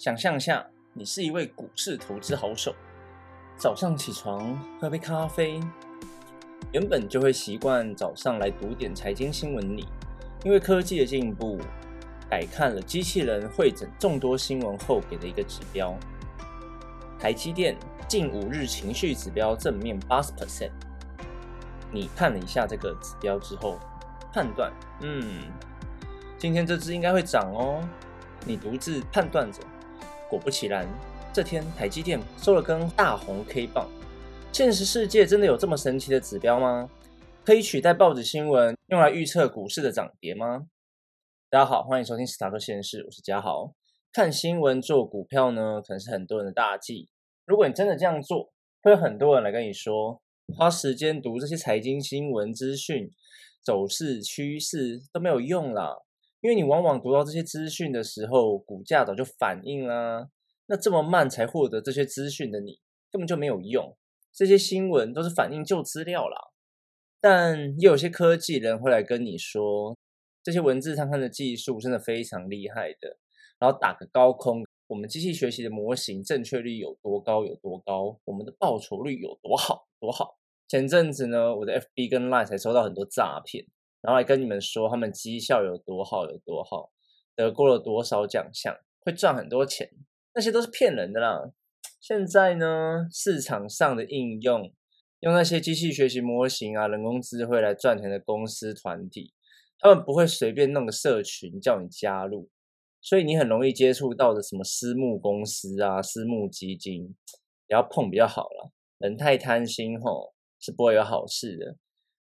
想象下，你是一位股市投资好手，早上起床喝杯咖啡，原本就会习惯早上来读点财经新闻。你因为科技的进步，改看了机器人会诊众多新闻后给的一个指标：台积电近五日情绪指标正面八十 percent。你看了一下这个指标之后，判断，嗯，今天这只应该会涨哦。你独自判断着。果不其然，这天台积电收了根大红 K 棒。现实世界真的有这么神奇的指标吗？可以取代报纸新闻用来预测股市的涨跌吗？大家好，欢迎收听史塔克现实，我是嘉豪。看新闻做股票呢，可能是很多人的大忌。如果你真的这样做，会有很多人来跟你说，花时间读这些财经新闻资讯、走势趋势都没有用啦。因为你往往读到这些资讯的时候，股价早就反应啦。那这么慢才获得这些资讯的你，根本就没有用。这些新闻都是反映旧资料啦。但又有些科技人会来跟你说，这些文字上看的技术真的非常厉害的，然后打个高空，我们机器学习的模型正确率有多高有多高，我们的报酬率有多好多好。前阵子呢，我的 FB 跟 Line 才收到很多诈骗。然后来跟你们说他们绩效有多好有多好，得过了多少奖项，会赚很多钱，那些都是骗人的啦。现在呢，市场上的应用，用那些机器学习模型啊、人工智慧来赚钱的公司团体，他们不会随便弄个社群叫你加入，所以你很容易接触到的什么私募公司啊、私募基金，不要碰比较好了。人太贪心吼，是不会有好事的。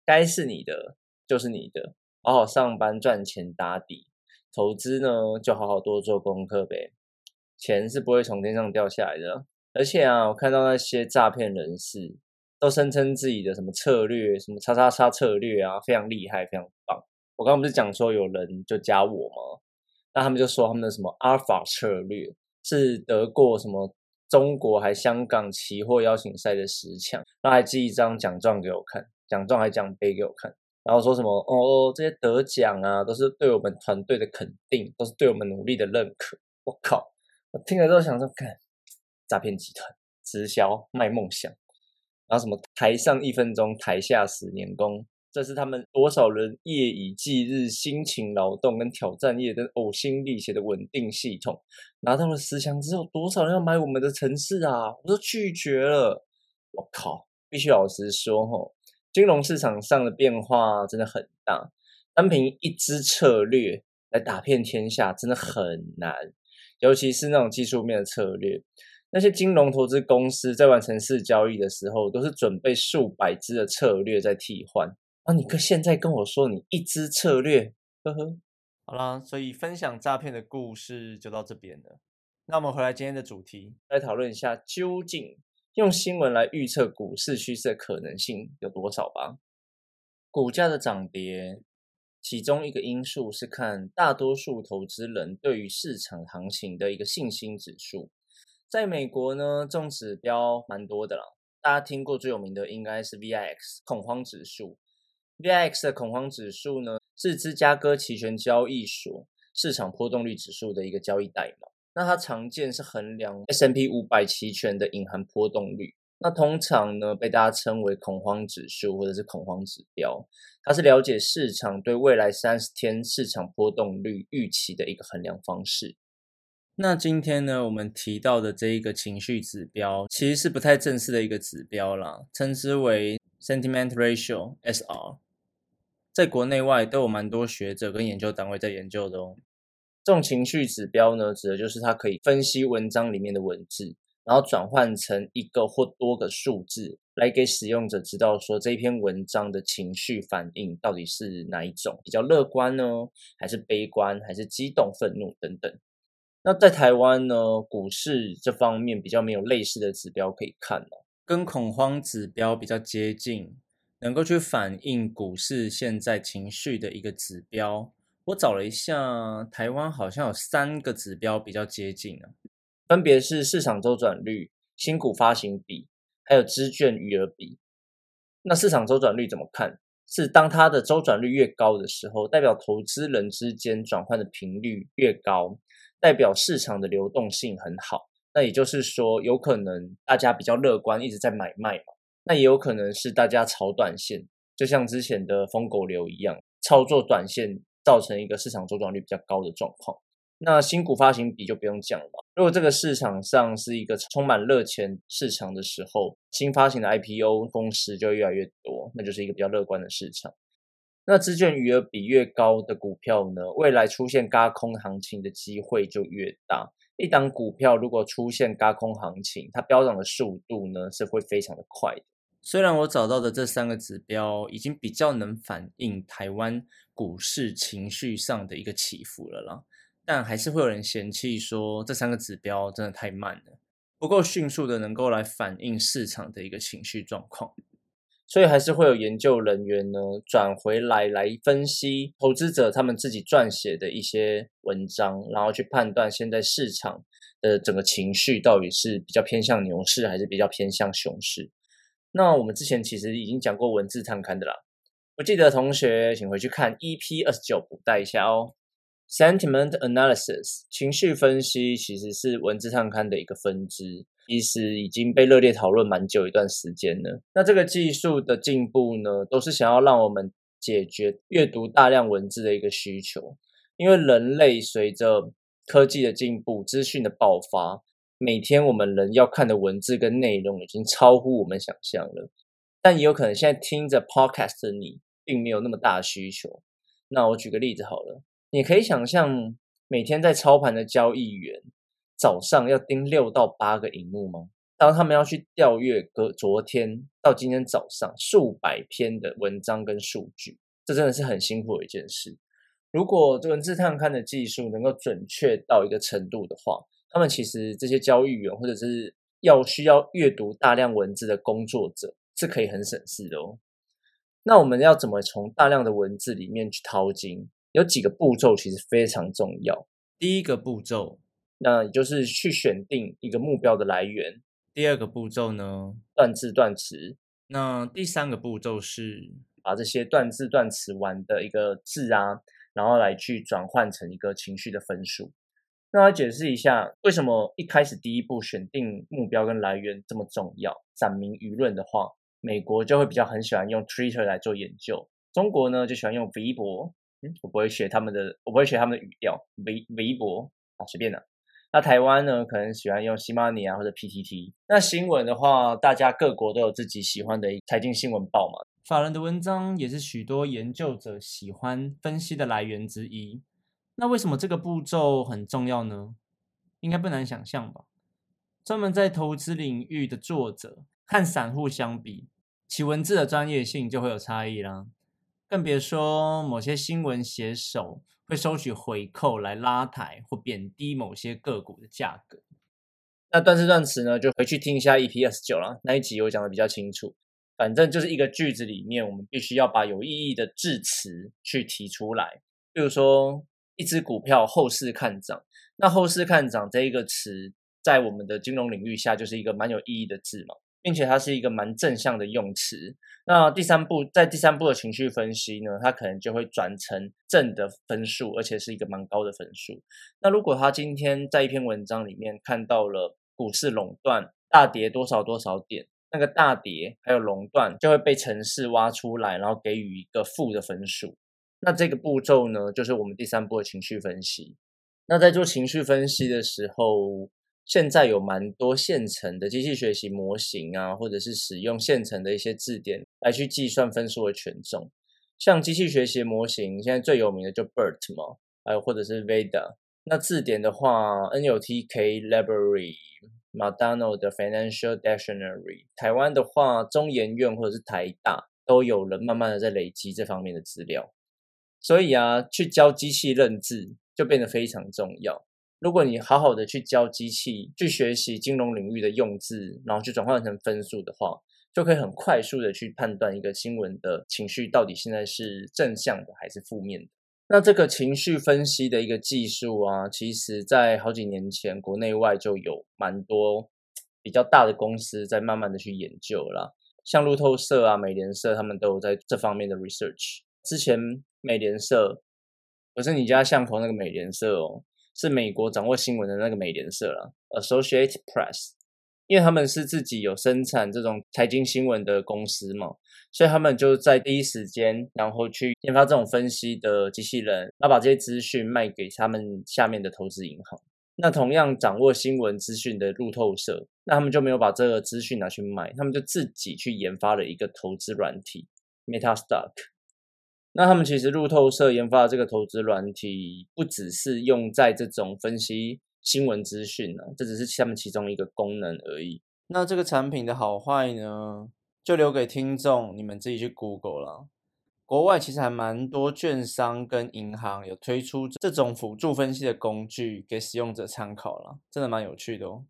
该是你的。就是你的，好好上班赚钱打底，投资呢就好好多做功课呗。钱是不会从天上掉下来的。而且啊，我看到那些诈骗人士都声称自己的什么策略，什么叉叉叉策略啊，非常厉害，非常棒。我刚刚不是讲说有人就加我吗？那他们就说他们的什么阿尔法策略是得过什么中国还香港期货邀请赛的十强，那还寄一张奖状给我看，奖状还奖杯给我看。然后说什么哦，这些得奖啊，都是对我们团队的肯定，都是对我们努力的认可。我靠，我听了之后想说，看诈骗集团直销卖梦想，然后什么台上一分钟，台下十年功，这是他们多少人夜以继日辛勤劳动跟挑战业的呕心沥血的稳定系统。拿到了十强之后，多少人要买我们的城市啊？我都拒绝了。我靠，必须老实说吼。金融市场上的变化真的很大，单凭一支策略来打遍天下真的很难，尤其是那种技术面的策略。那些金融投资公司在完成市交易的时候，都是准备数百支的策略在替换。啊，你可现在跟我说你一支策略，呵呵。好啦，所以分享诈骗的故事就到这边了。那我们回来今天的主题，来讨论一下究竟。用新闻来预测股市趋势的可能性有多少吧？股价的涨跌，其中一个因素是看大多数投资人对于市场行情的一个信心指数。在美国呢，这种指标蛮多的了。大家听过最有名的应该是 VIX 恐慌指数。VIX 的恐慌指数呢，是芝加哥期权交易所市场波动率指数的一个交易代码。那它常见是衡量 S M P 五百期权的隐含波动率，那通常呢被大家称为恐慌指数或者是恐慌指标，它是了解市场对未来三十天市场波动率预期的一个衡量方式。那今天呢我们提到的这一个情绪指标，其实是不太正式的一个指标啦，称之为 Sentiment Ratio S R，在国内外都有蛮多学者跟研究单位在研究的哦。这种情绪指标呢，指的就是它可以分析文章里面的文字，然后转换成一个或多个数字，来给使用者知道说这篇文章的情绪反应到底是哪一种，比较乐观呢，还是悲观，还是激动、愤怒等等。那在台湾呢，股市这方面比较没有类似的指标可以看哦，跟恐慌指标比较接近，能够去反映股市现在情绪的一个指标。我找了一下，台湾好像有三个指标比较接近啊，分别是市场周转率、新股发行比，还有资券余额比。那市场周转率怎么看？是当它的周转率越高的时候，代表投资人之间转换的频率越高，代表市场的流动性很好。那也就是说，有可能大家比较乐观，一直在买卖。那也有可能是大家炒短线，就像之前的疯狗流一样，操作短线造成一个市场周转率比较高的状况。那新股发行比就不用讲了。如果这个市场上是一个充满热钱市场的时候，新发行的 IPO 公司就越来越多，那就是一个比较乐观的市场。那资券余额比越高的股票呢，未来出现嘎空行情的机会就越大。一档股票如果出现嘎空行情，它飙涨的速度呢是会非常的快的。虽然我找到的这三个指标已经比较能反映台湾股市情绪上的一个起伏了啦，但还是会有人嫌弃说这三个指标真的太慢了，不够迅速的能够来反映市场的一个情绪状况。所以还是会有研究人员呢转回来来分析投资者他们自己撰写的一些文章，然后去判断现在市场的整个情绪到底是比较偏向牛市还是比较偏向熊市。那我们之前其实已经讲过文字探勘的啦，不记得同学请回去看 EP 二十九补带一下哦。Sentiment analysis 情绪分析其实是文字探勘的一个分支。其实已经被热烈讨论蛮久一段时间了。那这个技术的进步呢，都是想要让我们解决阅读大量文字的一个需求。因为人类随着科技的进步、资讯的爆发，每天我们人要看的文字跟内容已经超乎我们想象了。但也有可能现在听着 Podcast 的你，并没有那么大的需求。那我举个例子好了，你可以想象每天在操盘的交易员。早上要盯六到八个荧幕吗？当他们要去调阅隔昨天到今天早上数百篇的文章跟数据，这真的是很辛苦的一件事。如果文字探勘的技术能够准确到一个程度的话，他们其实这些交易员或者是要需要阅读大量文字的工作者是可以很省事的哦。那我们要怎么从大量的文字里面去淘金？有几个步骤其实非常重要。第一个步骤。那也就是去选定一个目标的来源。第二个步骤呢，断字断词。那第三个步骤是把这些断字断词完的一个字啊，然后来去转换成一个情绪的分数。那来解释一下，为什么一开始第一步选定目标跟来源这么重要？展明舆论的话，美国就会比较很喜欢用 Twitter 来做研究，中国呢就喜欢用微博。嗯，我不会学他们的，我不会学他们的语调。微微博啊，随便的。那台湾呢，可能喜欢用西马尼啊或者 PTT。那新闻的话，大家各国都有自己喜欢的财经新闻报嘛。法人的文章也是许多研究者喜欢分析的来源之一。那为什么这个步骤很重要呢？应该不难想象吧。专门在投资领域的作者和散户相比，其文字的专业性就会有差异啦。更别说某些新闻写手。会收取回扣来拉抬或贬低某些个股的价格。那断字断词呢，就回去听一下 EP 二十九了，那一集我讲的比较清楚。反正就是一个句子里面，我们必须要把有意义的字词去提出来。比如说，一只股票后市看涨，那后市看涨这一个词，在我们的金融领域下，就是一个蛮有意义的字嘛。并且它是一个蛮正向的用词。那第三步，在第三步的情绪分析呢，它可能就会转成正的分数，而且是一个蛮高的分数。那如果他今天在一篇文章里面看到了股市垄断大跌多少多少点，那个大跌还有垄断就会被城市挖出来，然后给予一个负的分数。那这个步骤呢，就是我们第三步的情绪分析。那在做情绪分析的时候，现在有蛮多现成的机器学习模型啊，或者是使用现成的一些字典来去计算分数的权重。像机器学习模型，现在最有名的就 BERT 嘛，还有或者是 VEDA。那字典的话，NLTK Library、McDonald 的 Financial Dictionary。台湾的话，中研院或者是台大都有人慢慢的在累积这方面的资料。所以啊，去教机器认字就变得非常重要。如果你好好的去教机器去学习金融领域的用字，然后去转换成分数的话，就可以很快速的去判断一个新闻的情绪到底现在是正向的还是负面的。那这个情绪分析的一个技术啊，其实在好几年前国内外就有蛮多比较大的公司在慢慢的去研究了，像路透社啊、美联社他们都有在这方面的 research。之前美联社不是你家巷口那个美联社哦。是美国掌握新闻的那个美联社了 a s s o c i a t e Press，因为他们是自己有生产这种财经新闻的公司嘛，所以他们就在第一时间，然后去研发这种分析的机器人，然后把这些资讯卖给他们下面的投资银行。那同样掌握新闻资讯的路透社，那他们就没有把这个资讯拿去卖，他们就自己去研发了一个投资软体 MetaStock。那他们其实路透社研发的这个投资软体，不只是用在这种分析新闻资讯呢，这只是他们其中一个功能而已。那这个产品的好坏呢，就留给听众你们自己去 Google 了。国外其实还蛮多券商跟银行有推出这种辅助分析的工具给使用者参考了，真的蛮有趣的哦。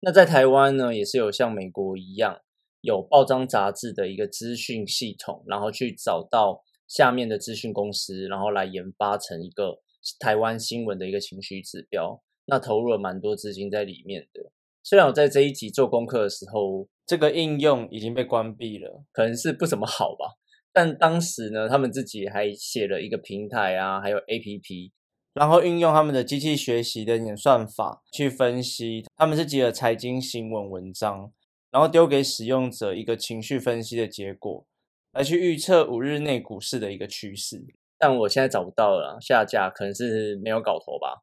那在台湾呢，也是有像美国一样有报章杂志的一个资讯系统，然后去找到。下面的资讯公司，然后来研发成一个台湾新闻的一个情绪指标，那投入了蛮多资金在里面的。虽然我在这一集做功课的时候，这个应用已经被关闭了，可能是不怎么好吧。但当时呢，他们自己还写了一个平台啊，还有 APP，然后运用他们的机器学习的演算法去分析他们自己的财经新闻文章，然后丢给使用者一个情绪分析的结果。来去预测五日内股市的一个趋势，但我现在找不到了，下架可能是没有搞头吧。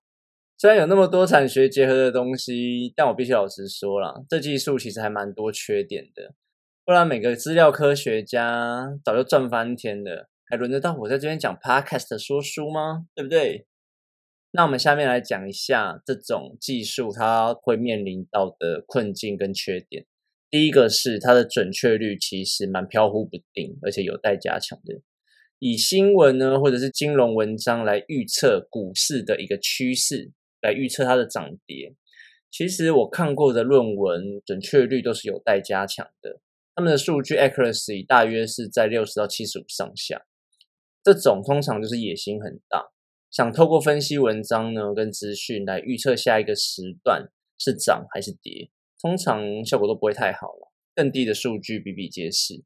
虽然有那么多产学结合的东西，但我必须老实说了，这技术其实还蛮多缺点的。不然每个资料科学家早就赚翻天了，还轮得到我在这边讲 podcast 说书吗？对不对？那我们下面来讲一下这种技术它会面临到的困境跟缺点。第一个是它的准确率其实蛮飘忽不定，而且有待加强的。以新闻呢，或者是金融文章来预测股市的一个趋势，来预测它的涨跌，其实我看过的论文准确率都是有待加强的。他们的数据 accuracy 大约是在六十到七十五上下，这种通常就是野心很大，想透过分析文章呢跟资讯来预测下一个时段是涨还是跌。通常效果都不会太好了，更低的数据比比皆是，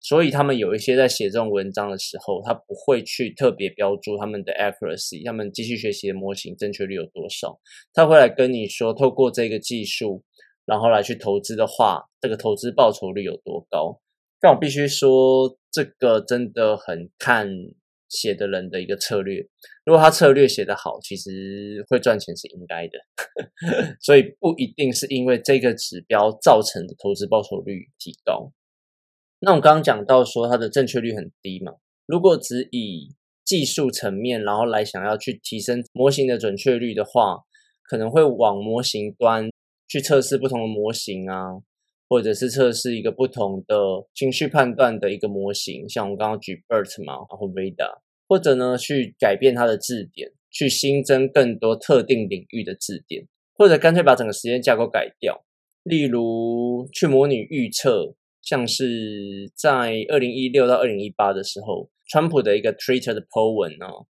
所以他们有一些在写这种文章的时候，他不会去特别标注他们的 accuracy，他们机器学习的模型正确率有多少，他会来跟你说，透过这个技术，然后来去投资的话，这个投资报酬率有多高。但我必须说，这个真的很看。写的人的一个策略，如果他策略写得好，其实会赚钱是应该的，所以不一定是因为这个指标造成的投资报酬率提高。那我刚刚讲到说它的正确率很低嘛，如果只以技术层面，然后来想要去提升模型的准确率的话，可能会往模型端去测试不同的模型啊。或者是测试一个不同的情绪判断的一个模型，像我刚刚举 BERT 嘛，然后 VIDA，或者呢去改变它的字典，去新增更多特定领域的字典，或者干脆把整个实验架构改掉，例如去模拟预测，像是在二零一六到二零一八的时候，川普的一个 Twitter 的 po 文啊，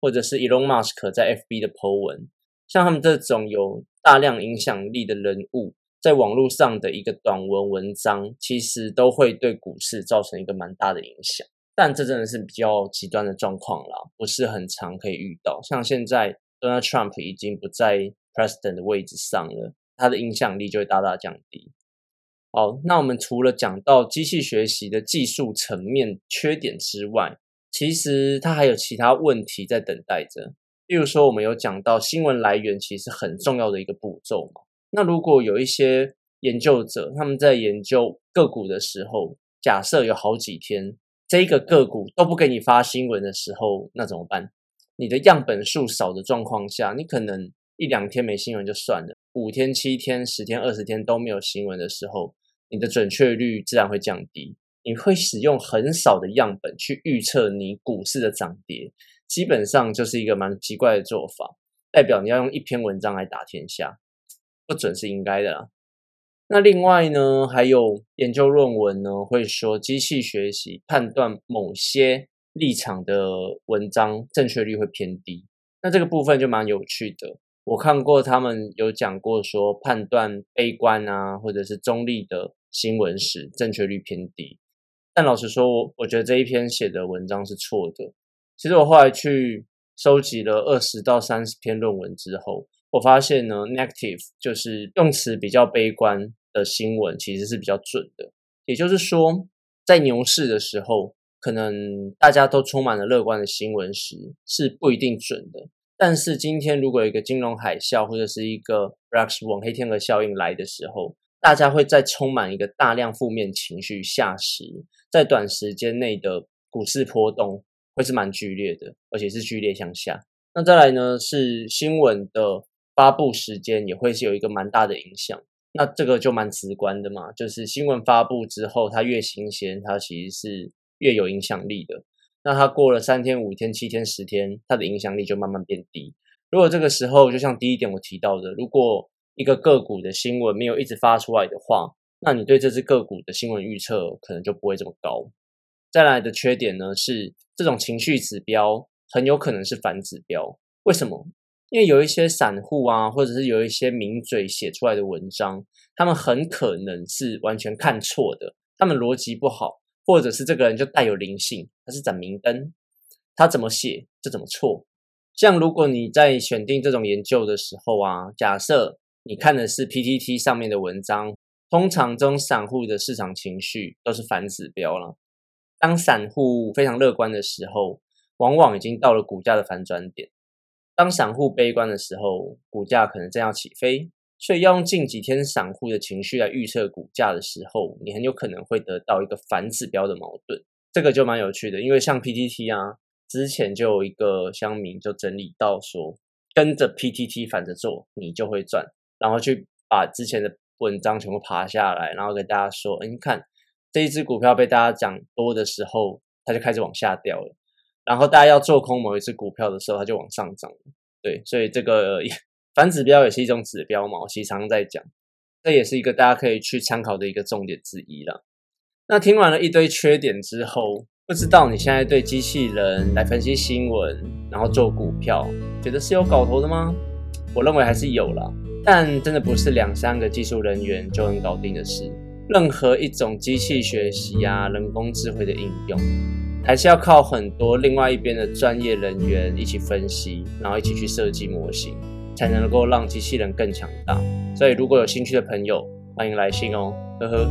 或者是 Elon Musk 在 FB 的 po 文，像他们这种有大量影响力的人物。在网络上的一个短文文章，其实都会对股市造成一个蛮大的影响，但这真的是比较极端的状况啦，不是很常可以遇到。像现在 Donald Trump 已经不在 President 的位置上了，他的影响力就会大大降低。好，那我们除了讲到机器学习的技术层面缺点之外，其实它还有其他问题在等待着。例如说，我们有讲到新闻来源其实很重要的一个步骤嘛。那如果有一些研究者他们在研究个股的时候，假设有好几天这一个个股都不给你发新闻的时候，那怎么办？你的样本数少的状况下，你可能一两天没新闻就算了，五天、七天、十天、二十天都没有新闻的时候，你的准确率自然会降低。你会使用很少的样本去预测你股市的涨跌，基本上就是一个蛮奇怪的做法，代表你要用一篇文章来打天下。不准是应该的。那另外呢，还有研究论文呢，会说机器学习判断某些立场的文章正确率会偏低。那这个部分就蛮有趣的。我看过他们有讲过说，判断悲观啊，或者是中立的新闻时，正确率偏低。但老实说，我我觉得这一篇写的文章是错的。其实我后来去收集了二十到三十篇论文之后，我发现呢，negative 就是用词比较悲观的新闻，其实是比较准的。也就是说，在牛市的时候，可能大家都充满了乐观的新闻时，是不一定准的。但是今天如果有一个金融海啸或者是一个 Black Swan 黑天鹅效应来的时候，大家会在充满一个大量负面情绪下时，在短时间内的股市波动会是蛮剧烈的，而且是剧烈向下。那再来呢，是新闻的发布时间也会是有一个蛮大的影响。那这个就蛮直观的嘛，就是新闻发布之后，它越新鲜，它其实是越有影响力的。那它过了三天、五天、七天、十天，它的影响力就慢慢变低。如果这个时候，就像第一点我提到的，如果一个个股的新闻没有一直发出来的话，那你对这只个股的新闻预测可能就不会这么高。再来的缺点呢是，这种情绪指标很有可能是反指标。为什么？因为有一些散户啊，或者是有一些名嘴写出来的文章，他们很可能是完全看错的，他们逻辑不好。或者是这个人就带有灵性，他是盏明灯，他怎么写就怎么错。像如果你在选定这种研究的时候啊，假设你看的是 PTT 上面的文章，通常中散户的市场情绪都是反指标了。当散户非常乐观的时候，往往已经到了股价的反转点；当散户悲观的时候，股价可能正要起飞。所以要用近几天散户的情绪来预测股价的时候，你很有可能会得到一个反指标的矛盾，这个就蛮有趣的。因为像 PTT 啊，之前就有一个乡民就整理到说，跟着 PTT 反着做，你就会赚。然后去把之前的文章全部爬下来，然后跟大家说，哎，你看这一只股票被大家讲多的时候，它就开始往下掉了。然后大家要做空某一只股票的时候，它就往上涨。对，所以这个。反指标也是一种指标嘛，我时常常在讲，这也是一个大家可以去参考的一个重点之一了。那听完了一堆缺点之后，不知道你现在对机器人来分析新闻，然后做股票，觉得是有搞头的吗？我认为还是有了，但真的不是两三个技术人员就能搞定的事。任何一种机器学习啊，人工智慧的应用，还是要靠很多另外一边的专业人员一起分析，然后一起去设计模型。才能够让机器人更强大，所以如果有兴趣的朋友，欢迎来信哦，呵呵。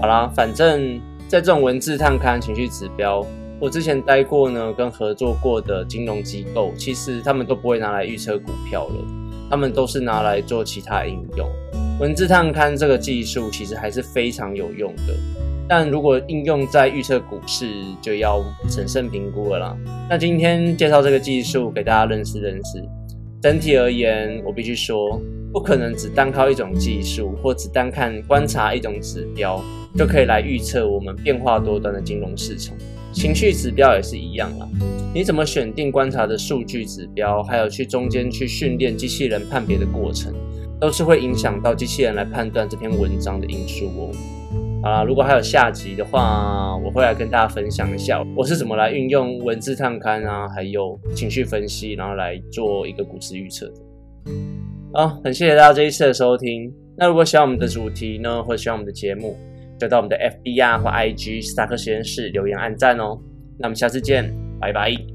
好啦，反正在这种文字探勘情绪指标，我之前待过呢，跟合作过的金融机构，其实他们都不会拿来预测股票了，他们都是拿来做其他应用。文字探勘这个技术其实还是非常有用的，但如果应用在预测股市，就要审慎评估了啦。那今天介绍这个技术给大家认识认识。整体而言，我必须说，不可能只单靠一种技术，或只单看观察一种指标，就可以来预测我们变化多端的金融市场。情绪指标也是一样啦，你怎么选定观察的数据指标，还有去中间去训练机器人判别的过程，都是会影响到机器人来判断这篇文章的因素哦。啊，如果还有下集的话，我会来跟大家分享一下我是怎么来运用文字探勘啊，还有情绪分析，然后来做一个股市预测的。好，很谢谢大家这一次的收听。那如果喜欢我们的主题呢，或者喜欢我们的节目，就到我们的 FB 啊或 IG 斯塔克实验室留言按赞哦。那我们下次见，拜拜。